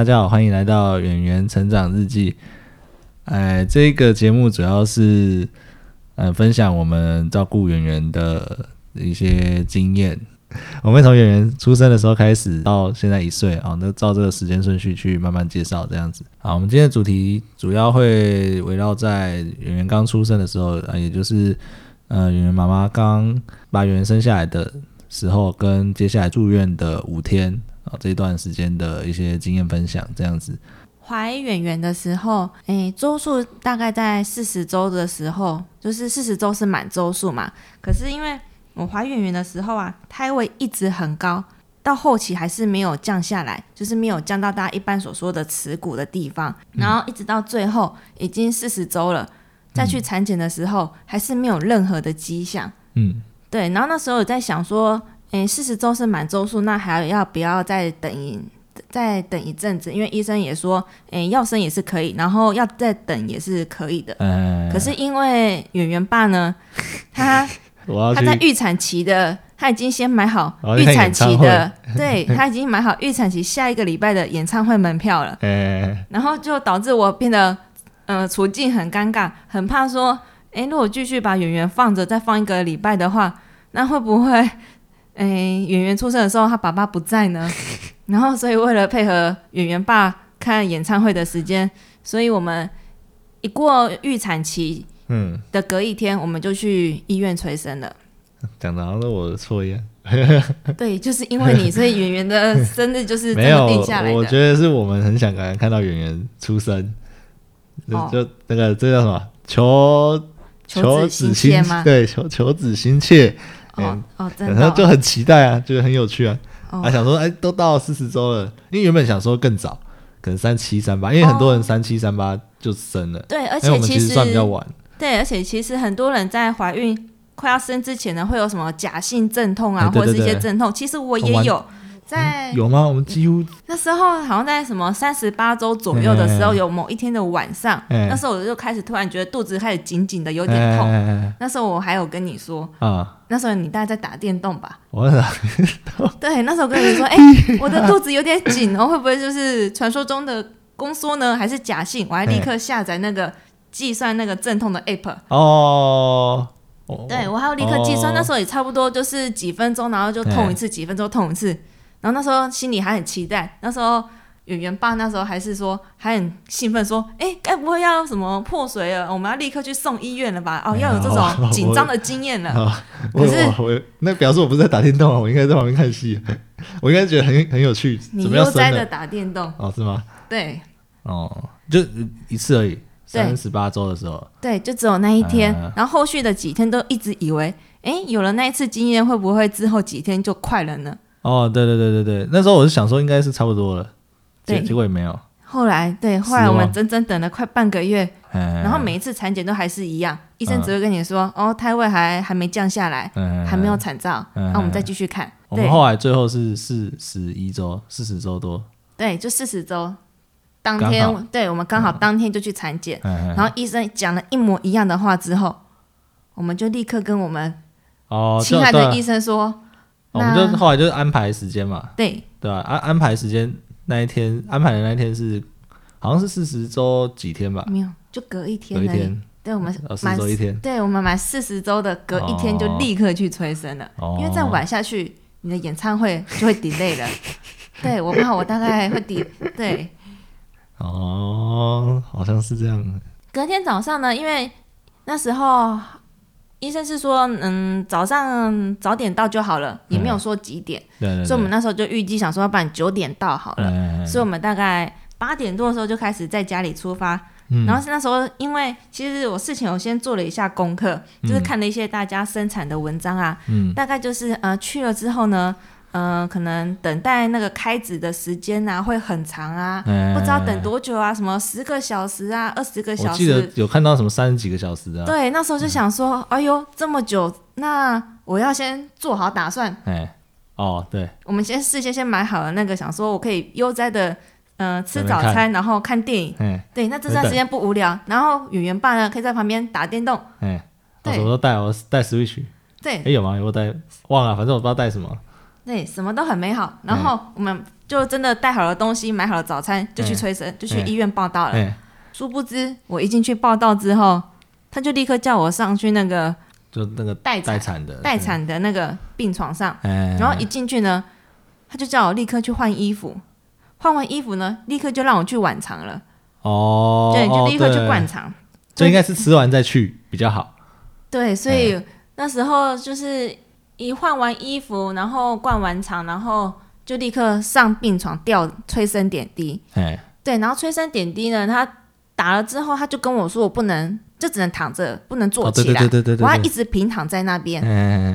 大家好，欢迎来到演员成长日记。哎，这个节目主要是呃分享我们照顾演员的一些经验。我们从演员出生的时候开始，到现在一岁啊，那照这个时间顺序去慢慢介绍这样子。好，我们今天的主题主要会围绕在演员刚出生的时候啊，也就是呃演员妈妈刚把演员生下来的时候，跟接下来住院的五天啊这一段时间的一些经验分享这样子。怀远圆的时候，诶，周数大概在四十周的时候，就是四十周是满周数嘛。可是因为我怀远圆的时候啊，胎位一直很高，到后期还是没有降下来，就是没有降到大家一般所说的耻骨的地方。然后一直到最后已经四十周了，再去产检的时候，还是没有任何的迹象。嗯，对。然后那时候有在想说，诶，四十周是满周数，那还要不要再等一？再等一阵子，因为医生也说，诶，要生也是可以，然后要再等也是可以的。可是因为圆圆爸呢，他他在预产期的，他已经先买好预产期的，对他已经买好预产期下一个礼拜的演唱会门票了。然后就导致我变得，呃，处境很尴尬，很怕说，诶，如果继续把圆圆放着，再放一个礼拜的话，那会不会，诶，圆圆出生的时候他爸爸不在呢？然后，所以为了配合演员爸看演唱会的时间，所以我们一过预产期，嗯，的隔一天，我们就去医院催生了。讲的好像是我的错一样。对，就是因为你，所以圆圆的生日就是这么定下来的。我觉得是我们很想赶看到圆圆出生，就那个这叫什么？求求子心切吗？对，求求子心切。哦哦，真的，就很期待啊，觉得很有趣啊。啊，想说，哎，都到四十周了，因为原本想说更早，可能三七三八，因为很多人三七三八就生了。对，而且其实算比较晚。对，而且其实很多人在怀孕快要生之前呢，会有什么假性阵痛啊，或者是一些阵痛。其实我也有。在有吗？我们几乎那时候好像在什么三十八周左右的时候，有某一天的晚上，那时候我就开始突然觉得肚子开始紧紧的，有点痛。那时候我还有跟你说啊，那时候你大概在打电动吧？我打电动。对，那时候跟你说，哎，我的肚子有点紧哦，会不会就是传说中的宫缩呢？还是假性？我还立刻下载那个计算那个阵痛的 app 哦。对，我还要立刻计算，那时候也差不多就是几分钟，然后就痛一次，几分钟痛一次。然后那时候心里还很期待，那时候演员爸那时候还是说还很兴奋，说：“哎，该不会要什么破水了？我们要立刻去送医院了吧？哦，要有这种紧张的经验了。” 可是我那表示我不是在打电动啊，我应该在旁边看戏，我应该觉得很很有趣。你悠哉的打电动哦？是吗？对。哦，就一次而已，三十八周的时候。对，就只有那一天，然后后续的几天都一直以为，哎，有了那一次经验，会不会之后几天就快了呢？哦，对对对对对，那时候我是想说应该是差不多了，结结果也没有。后来对，后来我们整整等了快半个月，然后每一次产检都还是一样，医生只会跟你说，哦，胎位还还没降下来，还没有产兆，那我们再继续看。我们后来最后是四十一周，四十周多。对，就四十周，当天对我们刚好当天就去产检，然后医生讲了一模一样的话之后，我们就立刻跟我们哦亲爱的医生说。我们就后来就是安排时间嘛，对对吧？安安排时间那一天，安排的那一天是好像是四十周几天吧？没有，就隔一天。隔一天，对我们四十周一天，对我们满四十周的隔一天就立刻去催生了，因为再晚下去，你的演唱会就会 delay 了。对我怕我大概会 delay。对，哦，好像是这样。隔天早上呢，因为那时候。医生是说，嗯，早上早点到就好了，也没有说几点，所以我们那时候就预计想说，要不然九点到好了。所以我们大概八点多的时候就开始在家里出发，然后是那时候，因为其实我事情我先做了一下功课，就是看了一些大家生产的文章啊，大概就是呃去了之后呢。嗯，可能等待那个开指的时间啊，会很长啊，不知道等多久啊，什么十个小时啊，二十个小时。我记得有看到什么三十几个小时啊。对，那时候就想说，哎呦，这么久，那我要先做好打算。哎，哦，对，我们先事先先买好了那个，想说我可以悠哉的，嗯，吃早餐，然后看电影。对，那这段时间不无聊，然后演员爸呢可以在旁边打电动。哎，我什么都带，我带 Switch。对，哎有吗？有带忘了，反正我不知道带什么。对，什么都很美好。然后我们就真的带好了东西，买好了早餐，就去催生，就去医院报道了。殊不知，我一进去报道之后，他就立刻叫我上去那个，就那个待待产的待产的那个病床上。然后一进去呢，他就叫我立刻去换衣服，换完衣服呢，立刻就让我去晚肠了。哦，对，就立刻去灌肠。这应该是吃完再去比较好。对，所以那时候就是一换完衣服，然后灌完肠，然后。就立刻上病床吊催生点滴，哎，对，然后催生点滴呢，他打了之后，他就跟我说，我不能，就只能躺着，不能坐起来，对对对对我要一直平躺在那边，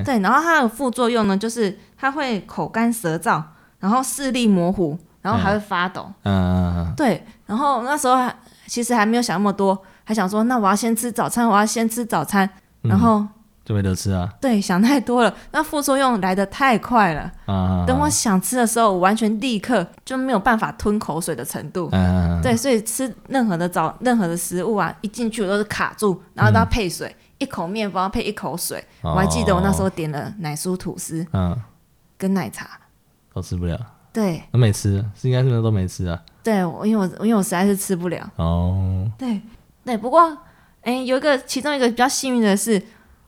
对，然后它的副作用呢，就是它会口干舌燥，然后视力模糊，然后还会发抖，嗯，对，然后那时候其实还没有想那么多，还想说，那我要先吃早餐，我要先吃早餐，然后。就没得吃啊！对，想太多了，那副作用来的太快了。啊！等我想吃的时候，我完全立刻就没有办法吞口水的程度。嗯对，所以吃任何的早任何的食物啊，一进去我都是卡住，然后都要配水，一口面包配一口水。我还记得我那时候点了奶酥吐司，嗯，跟奶茶，都吃不了。对，都没吃，是应该是都没吃啊。对，我因为我因为我实在是吃不了。哦。对对，不过哎，有一个其中一个比较幸运的是。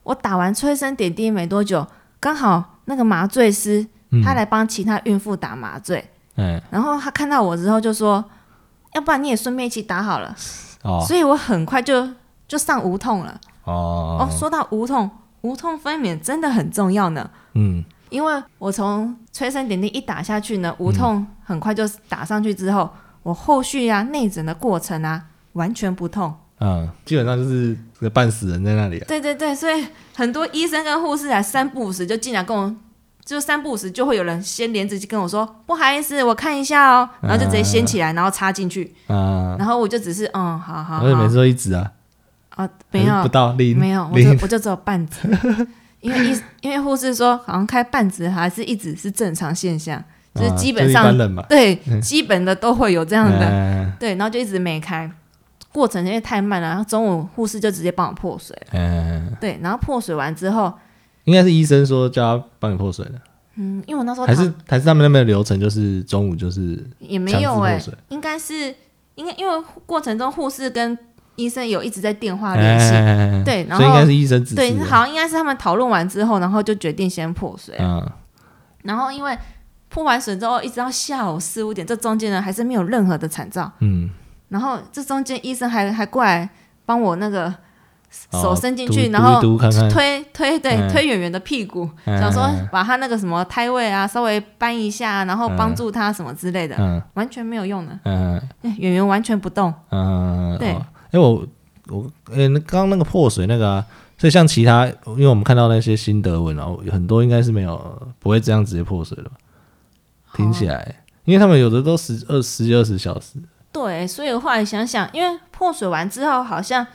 我打完催生点滴没多久，刚好那个麻醉师他来帮其他孕妇打麻醉，嗯，然后他看到我之后就说：“要不然你也顺便一起打好了。”哦，所以我很快就就上无痛了。哦哦，说到无痛，无痛分娩真的很重要呢。嗯，因为我从催生点滴一打下去呢，无痛很快就打上去之后，我后续啊内诊的过程啊完全不痛。嗯，基本上就是个半死人在那里。对对对，所以很多医生跟护士啊，三不五时就进来跟我，就三不五时就会有人先连着就跟我说：“不好意思，我看一下哦。”然后就直接掀起来，然后插进去。啊。然后我就只是嗯，好好。而且每次都一指啊。啊，没有不到零，没有，我就我就只有半指，因为医因为护士说好像开半指还是一指是正常现象，就是基本上对基本的都会有这样的，对，然后就一直没开。过程因为太慢了，然后中午护士就直接帮我破水。嗯，对，然后破水完之后，应该是医生说叫他帮你破水的。嗯，因为我那时候还是还是他们那边的流程，就是中午就是也没有哎，应该是应该因为过程中护士跟医生有一直在电话联系，对，然后应该是医生指对，好像应该是他们讨论完之后，然后就决定先破水。嗯，然后因为破完水之后，一直到下午四五点，这中间呢还是没有任何的惨兆。嗯。然后这中间医生还还过来帮我那个手伸进去，然后推推对推圆圆的屁股，想说把他那个什么胎位啊稍微搬一下，然后帮助他什么之类的，完全没有用的。嗯，圆圆完全不动。嗯，对。哎，我我哎，刚刚那个破水那个，啊所以像其他，因为我们看到那些新德文，然后很多应该是没有不会这样直接破水的吧？听起来，因为他们有的都十二十几二十小时。对，所以后来想想，因为破水完之后，好像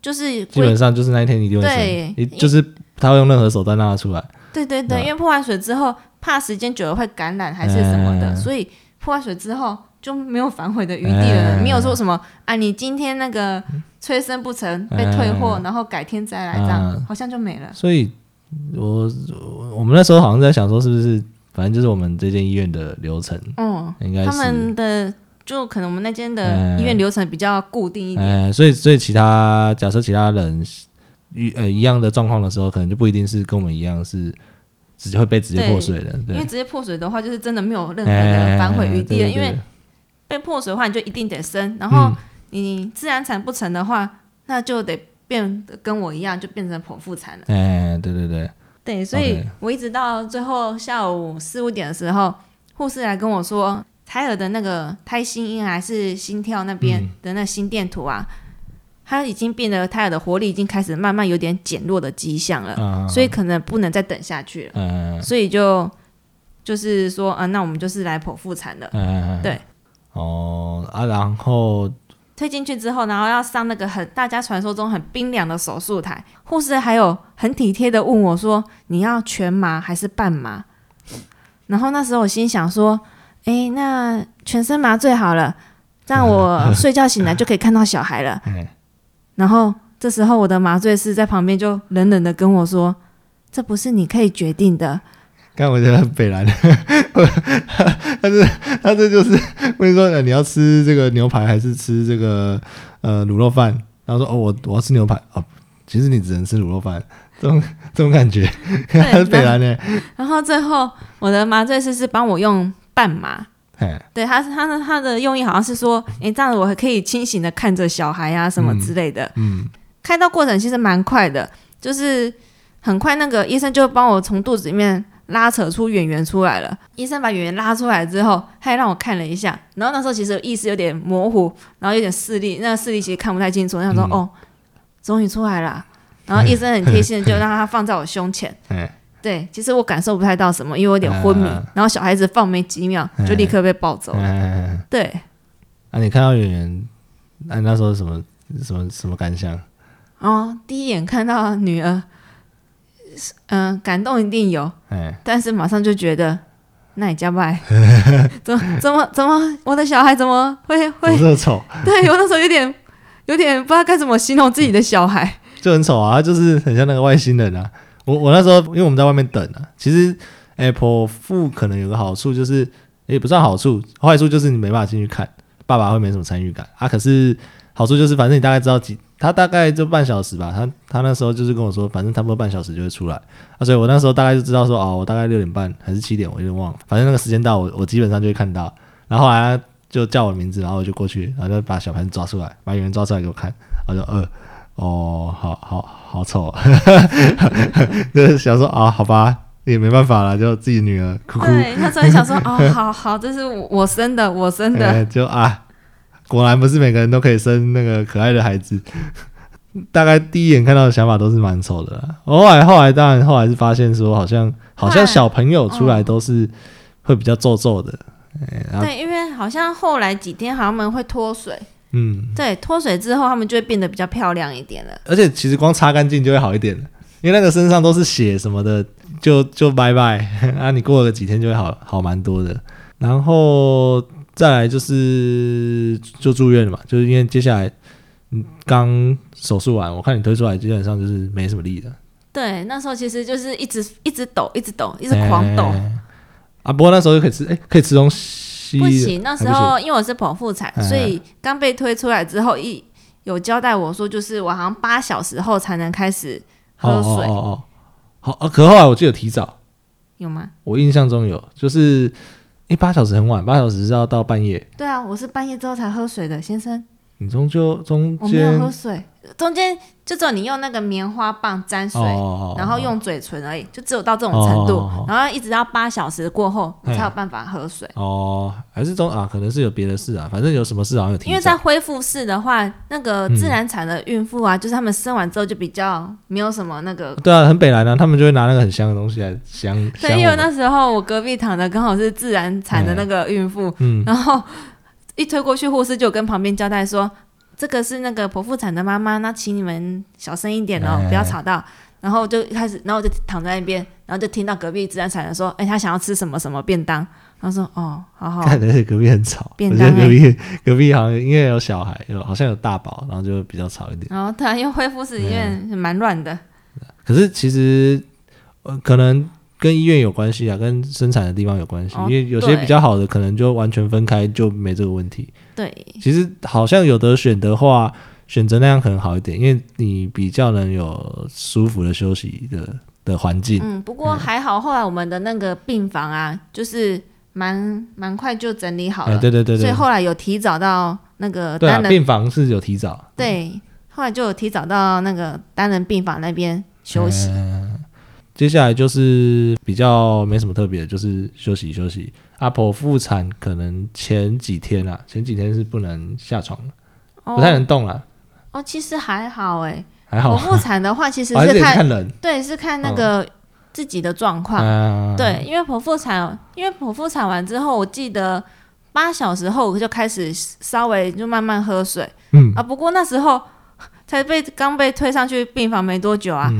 就是基本上就是那一天你就会生，就是他会用任何手段让他出来。对对对，因为破完水之后，怕时间久了会感染还是什么的，所以破完水之后就没有反悔的余地了。没有说什么啊，你今天那个催生不成被退货，然后改天再来这样，好像就没了。所以，我我们那时候好像在想说，是不是反正就是我们这间医院的流程，嗯，应该是他们的。就可能我们那间的医院流程比较固定一点，所以所以其他假设其他人一呃一样的状况的时候，可能就不一定是跟我们一样是直接会被直接破水的，因为直接破水的话，就是真的没有任何的反悔余地了。因为被破水的话，你就一定得生，然后你自然产不成的话，那就得变跟我一样，就变成剖腹产了。哎，对对对，对，所以我一直到最后下午四五点的时候，护士来跟我说。胎儿的那个胎心音还是心跳那边的那心电图啊，它已经变得胎儿的活力已经开始慢慢有点减弱的迹象了，所以可能不能再等下去了，所以就就是说啊，那我们就是来剖腹产的，对，哦啊，然后推进去之后，然后要上那个很大家传说中很冰凉的手术台，护士还有很体贴的问我说，你要全麻还是半麻？然后那时候我心想说。哎，那全身麻醉好了，这样我睡觉醒来就可以看到小孩了。然后这时候我的麻醉师在旁边就冷冷的跟我说：“这不是你可以决定的。”刚我觉得很北蓝，他这他这就是问说你要吃这个牛排还是吃这个呃卤肉饭？然后说哦我我要吃牛排哦，其实你只能吃卤肉饭，这种这种感觉，他是北蓝的。然后最后我的麻醉师是帮我用半麻，对，他他的他的用意好像是说，哎，这样子我可以清醒的看着小孩啊什么之类的。嗯，开刀过程其实蛮快的，就是很快那个医生就帮我从肚子里面。拉扯出圆圆出来了，医生把圆圆拉出来之后，他还让我看了一下，然后那时候其实意识有点模糊，然后有点视力，那个视力其实看不太清楚。他说：“哦，终于出来了。”然后医生很 贴心的就让他放在我胸前。对，其实我感受不太到什么，因为我有点昏迷。然后小孩子放没几秒，就立刻被抱走了。对。啊，你看到圆圆，那那时候什么什么什么感想？哦，第一眼看到女儿。嗯，感动一定有，但是马上就觉得，那你加拜，怎么怎么怎么，我的小孩怎么会会这么丑？对我那时候有点有点不知道该怎么形容自己的小孩，就很丑啊，就是很像那个外星人啊。我我那时候因为我们在外面等啊，其实 Apple 付可能有个好处就是，也不算好处，坏处就是你没办法进去看，爸爸会没什么参与感啊。可是好处就是，反正你大概知道几。他大概就半小时吧，他他那时候就是跟我说，反正差不多半小时就会出来啊，所以我那时候大概就知道说，哦，我大概六点半还是七点，我有点忘了，反正那个时间到，我我基本上就会看到，然后后来就叫我名字，然后我就过去，然后就把小盘抓出来，把演员抓出来给我看，我就呃，哦，好好好丑，就是想说啊，好吧，也没办法了，就自己女儿哭哭，对，那时候想说，哦，好好，这是我生的，我生的，就啊。果然不是每个人都可以生那个可爱的孩子。大概第一眼看到的想法都是蛮丑的。后来后来当然后来是发现说，好像好像小朋友出来都是会比较皱皱的。对，因为好像后来几天好像们会脱水。嗯，对，脱水之后他们就会变得比较漂亮一点了。而且其实光擦干净就会好一点了，因为那个身上都是血什么的，就就拜拜 啊！你过了几天就会好好蛮多的。然后。再来就是就住院了嘛，就是因为接下来嗯刚手术完，我看你推出来基本上就是没什么力的。对，那时候其实就是一直一直抖，一直抖，一直狂抖。啊，不过那时候就可以吃，哎，可以吃东西。不行，那时候因为我是剖腹产，所以刚被推出来之后，一有交代我说，就是我好像八小时后才能开始喝水。哦哦好啊，可后来我记得提早有吗？我印象中有，就是。哎，八小时很晚，八小时是要到半夜。对啊，我是半夜之后才喝水的，先生。你终究中间我没有喝水，中间就只有你用那个棉花棒沾水，然后用嘴唇而已，就只有到这种程度，然后一直到八小时过后你才有办法喝水。哦，还是中啊，可能是有别的事啊，反正有什么事好像有听。因为在恢复室的话，那个自然产的孕妇啊，就是他们生完之后就比较没有什么那个。对啊，很北来的，他们就会拿那个很香的东西来香。对，因为那时候我隔壁躺的刚好是自然产的那个孕妇，嗯，然后。一推过去，护士就跟旁边交代说：“这个是那个剖腹产的妈妈，那请你们小声一点哦，不要吵到。”然后就开始，然后就躺在那边，然后就听到隔壁自然产的说：“哎，他想要吃什么什么便当。”他说：“哦，好好。”看起隔壁很吵，便当隔壁隔壁好像因为有小孩，有好像有大宝，然后就比较吵一点。然后突然又恢复室医院蛮乱的。可是其实呃，可能。跟医院有关系啊，跟生产的地方有关系，因为有些比较好的可能就完全分开就没这个问题。对，其实好像有的选的话，选择那样可能好一点，因为你比较能有舒服的休息的的环境。嗯，不过还好，后来我们的那个病房啊，就是蛮蛮快就整理好了。对对对对。所以后来有提早到那个单人病房是有提早。对，后来就有提早到那个单人病房那边休息。接下来就是比较没什么特别的，就是休息休息。阿婆复产可能前几天啊，前几天是不能下床不太能动了。哦，其实还好哎，还好。剖腹产的话，其实是看人，对，是看那个自己的状况。对，因为剖腹产，因为剖腹产完之后，我记得八小时后就开始稍微就慢慢喝水。嗯啊，不过那时候才被刚被推上去病房没多久啊。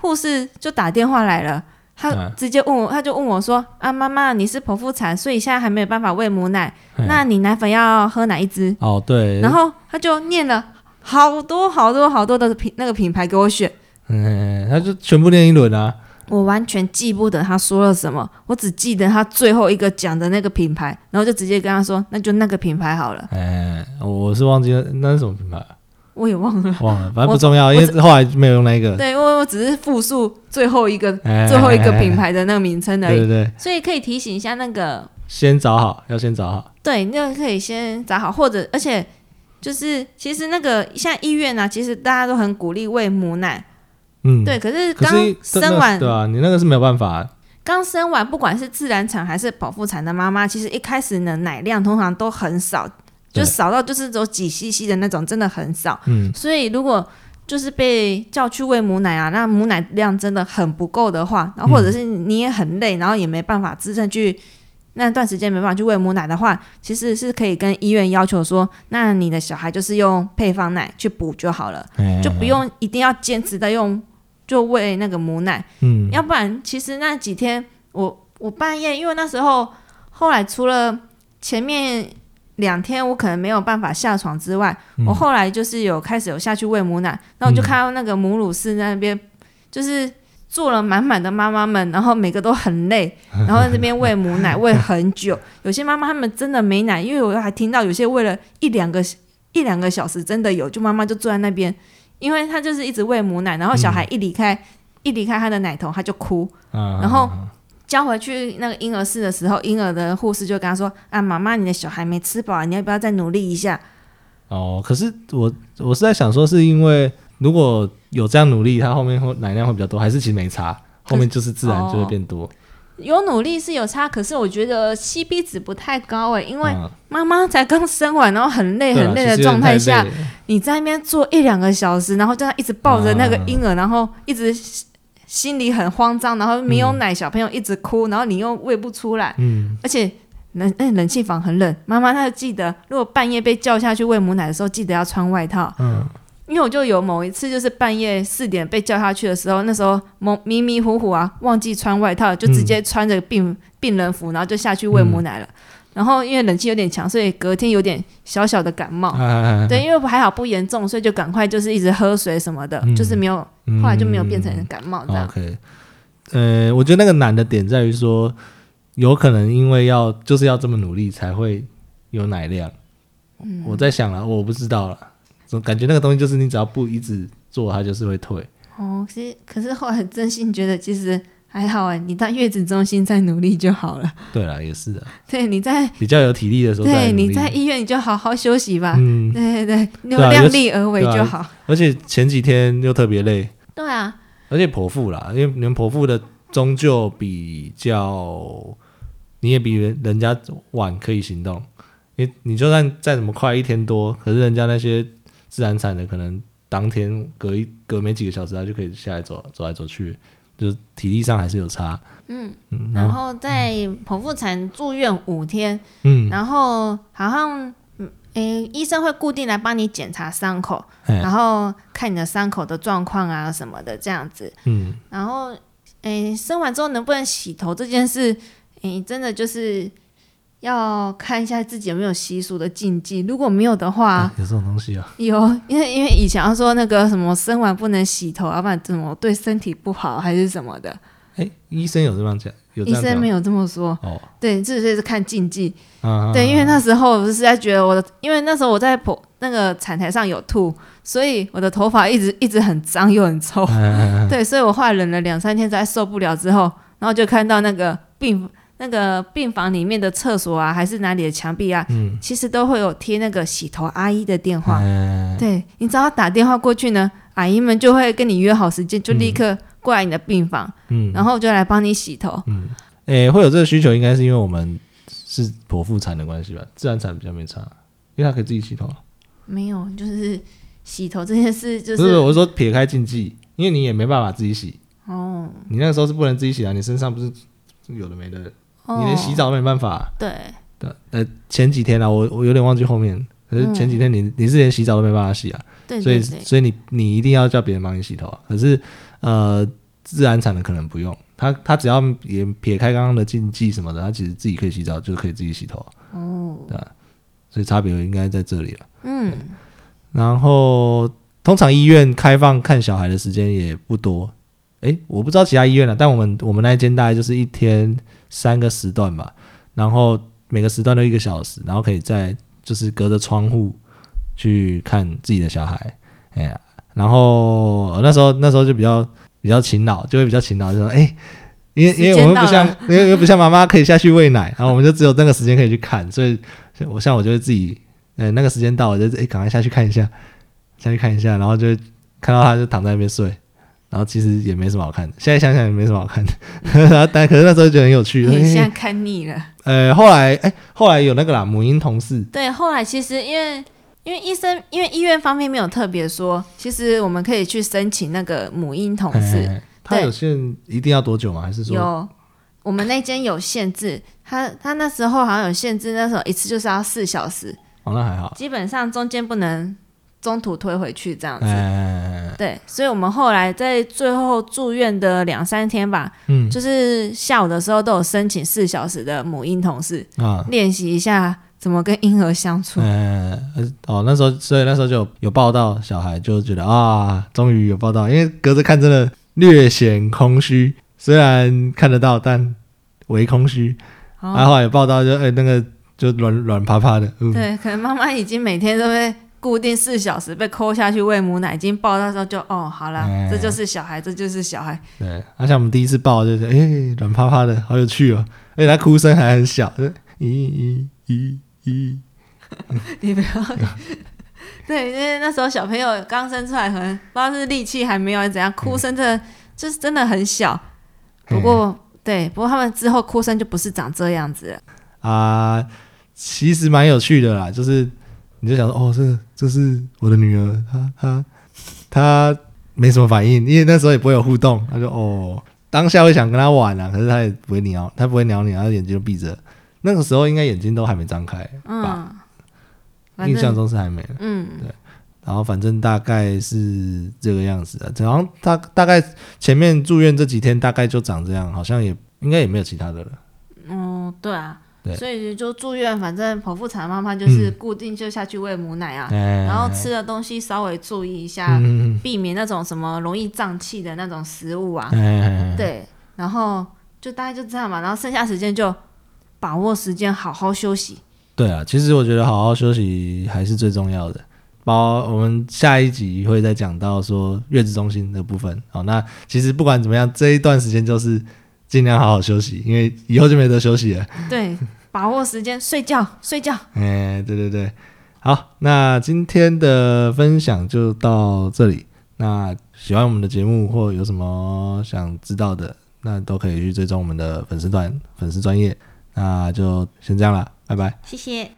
护士就打电话来了，他直接问我，他就问我说：“啊，妈妈，你是剖腹产，所以现在还没有办法喂母奶，那你奶粉要喝哪一支？”哦，对。然后他就念了好多好多好多的品那个品牌给我选，嗯，他就全部念一轮啊。我完全记不得他说了什么，我只记得他最后一个讲的那个品牌，然后就直接跟他说，那就那个品牌好了。哎，我是忘记了那是什么品牌，我也忘了，忘了，反正不重要，因为后来没有用那个。对，因为我只是复述最后一个最后一个品牌的那个名称而已。对对。所以可以提醒一下那个，先找好，要先找好。对，那个可以先找好，或者而且就是其实那个像医院啊，其实大家都很鼓励喂母奶。嗯，对，可是刚生完，对啊，你那个是没有办法。刚生完，不管是自然产还是剖腹产的妈妈，其实一开始呢，奶量通常都很少，就少到就是走几 CC 的那种，真的很少。嗯，所以如果就是被叫去喂母奶啊，那母奶量真的很不够的话，然后或者是你也很累，然后也没办法支撑去那段时间没办法去喂母奶的话，其实是可以跟医院要求说，那你的小孩就是用配方奶去补就好了，就不用一定要坚持的用。就喂那个母奶，嗯，要不然其实那几天我我半夜，因为那时候后来除了前面两天我可能没有办法下床之外，我后来就是有开始有下去喂母奶，然后我就看到那个母乳室那边就是坐了满满的妈妈们，然后每个都很累，然后在那边喂母奶喂很久，有些妈妈她们真的没奶，因为我还听到有些喂了一两个一两个小时真的有，就妈妈就坐在那边。因为她就是一直喂母奶，然后小孩一离开一离开她的奶头，她就哭。然后交回去那个婴儿室的时候，婴儿的护士就跟他说：“啊，妈妈，你的小孩没吃饱，你要不要再努力一下？”哦，可是我我是在想说，是因为如果有这样努力，他后面会奶量会比较多，还是其实没差，后面就是自然就会变多。有努力是有差，可是我觉得 CP 值不太高诶，因为妈妈才刚生完，然后很累很累的状态下，你在那边坐一两个小时，然后这一直抱着那个婴儿，然后一直心里很慌张，然后没有奶，小朋友一直哭，然后你又喂不出来，嗯，而且冷哎冷气房很冷，妈妈她记得，如果半夜被叫下去喂母奶的时候，记得要穿外套，嗯。因为我就有某一次，就是半夜四点被叫下去的时候，那时候蒙迷迷糊糊啊，忘记穿外套，就直接穿着病病人服，然后就下去喂母奶了。然后因为冷气有点强，所以隔天有点小小的感冒。对，因为还好不严重，所以就赶快就是一直喝水什么的，就是没有，后来就没有变成感冒这样。OK，呃，我觉得那个难的点在于说，有可能因为要就是要这么努力才会有奶量。嗯，我在想了，我不知道了。总感觉那个东西就是你只要不一直做，它就是会退。哦，其实可是后来真心觉得其实还好哎，你到月子中心再努力就好了。对了，也是的。对，你在比较有体力的时候，对，你在医院你就好好休息吧。嗯，对对对，量力而为就好。而且前几天又特别累。对啊。而且剖腹啦，因为你们剖腹的终究比较，你也比人人家晚可以行动。你你就算再怎么快一天多，可是人家那些。自然产的可能当天隔一隔没几个小时，他就可以下来走走来走去，就是体力上还是有差。嗯，然后在剖腹产住院五天，嗯，然后好像诶医生会固定来帮你检查伤口，然后看你的伤口的状况啊什么的这样子。嗯，然后诶生完之后能不能洗头这件事，诶真的就是。要看一下自己有没有习俗的禁忌，如果没有的话，有这种东西啊？有，因为因为以前说那个什么生完不能洗头，要不然怎么对身体不好还是什么的？哎，医生有这样讲？有医生没有这么说哦。对，这就是看禁忌。啊，对，因为那时候我是在觉得我的，因为那时候我在剖那个产台上有吐，所以我的头发一直一直很脏又很臭。对，所以我后来忍了两三天，才受不了之后，然后就看到那个病。那个病房里面的厕所啊，还是哪里的墙壁啊，嗯，其实都会有贴那个洗头阿姨的电话。嗯，对你只要打电话过去呢，阿姨们就会跟你约好时间，就立刻过来你的病房，嗯，然后就来帮你洗头。嗯，诶，会有这个需求，应该是因为我们是剖腹产的关系吧？自然产比较没差，因为他可以自己洗头。没有，就是洗头这件事，就是不是我说撇开禁忌，因为你也没办法自己洗。哦，你那个时候是不能自己洗啊，你身上不是有的没的。你连洗澡都没办法。对。对，呃，前几天啊，我我有点忘记后面，可是前几天你你是连洗澡都没办法洗啊。对。所以所以你你一定要叫别人帮你洗头啊。可是呃，自然产的可能不用，他他只要也撇开刚刚的禁忌什么的，他其实自己可以洗澡，就可以自己洗头。哦。对。所以差别应该在这里了。嗯。然后通常医院开放看小孩的时间也不多，诶，我不知道其他医院了，但我们我们那一间大概就是一天三个时段吧，然后每个时段都一个小时，然后可以在就是隔着窗户去看自己的小孩，哎呀，然后那时候那时候就比较比较勤劳，就会比较勤劳，就说哎。因为因为我们不像，因为不像妈妈可以下去喂奶，然后我们就只有那个时间可以去看，所以我像我就会自己，呃，那个时间到，我就哎赶快下去看一下，下去看一下，然后就看到他就躺在那边睡，然后其实也没什么好看的，现在想想也没什么好看的，然后但可是那时候觉得很有趣。你现在看腻了？呃，后来哎，后来有那个啦，母婴同事。对，后来其实因为因为医生因为医院方面没有特别说，其实我们可以去申请那个母婴同事。他有限一定要多久吗？还是说有？我们那间有限制，他他那时候好像有限制，那时候一次就是要四小时。哦，那还好。基本上中间不能中途推回去这样子。对，所以我们后来在最后住院的两三天吧，嗯，就是下午的时候都有申请四小时的母婴同事啊，练习一下怎么跟婴儿相处。嗯，哦，那时候所以那时候就有报道，小孩就觉得啊，终于有报道，因为隔着看真的。略显空虚，虽然看得到，但为空虚。然后有报道就哎，那个就软软趴趴的。对，可能妈妈已经每天都被固定四小时被抠下去喂母奶，已经抱到时候就哦，好了，这就是小孩，这就是小孩。对，而且我们第一次抱就是哎，软趴趴的，好有趣哦。而且他哭声还很小，咦咦咦咦。你不要。对，因为那时候小朋友刚生出来，可能不知道是力气还没有怎样，哭声真的就是真的很小。不过，对，不过他们之后哭声就不是长这样子了啊。其实蛮有趣的啦，就是你就想说，哦，这这是我的女儿，她她她没什么反应，因为那时候也不会有互动。她说，哦，当下会想跟她玩啊，可是她也不会鸟，她不会鸟你，她眼睛就闭着。那个时候应该眼睛都还没张开吧。印象中是还没嗯，对，然后反正大概是这个样子的，然后大大概前面住院这几天大概就长这样，好像也应该也没有其他的了。嗯，对啊，对，所以就住院，反正剖腹产妈妈就是固定就下去喂母奶啊，然后吃的东西稍微注意一下，避免那种什么容易胀气的那种食物啊，对，然后就大概就这样吧，然后剩下时间就把握时间好好休息。对啊，其实我觉得好好休息还是最重要的。包我们下一集会再讲到说月子中心的部分。好，那其实不管怎么样，这一段时间就是尽量好好休息，因为以后就没得休息了。对，把握时间睡觉睡觉。哎，对对对，好，那今天的分享就到这里。那喜欢我们的节目或有什么想知道的，那都可以去追踪我们的粉丝团粉丝专业。那就先这样了，拜拜。谢谢。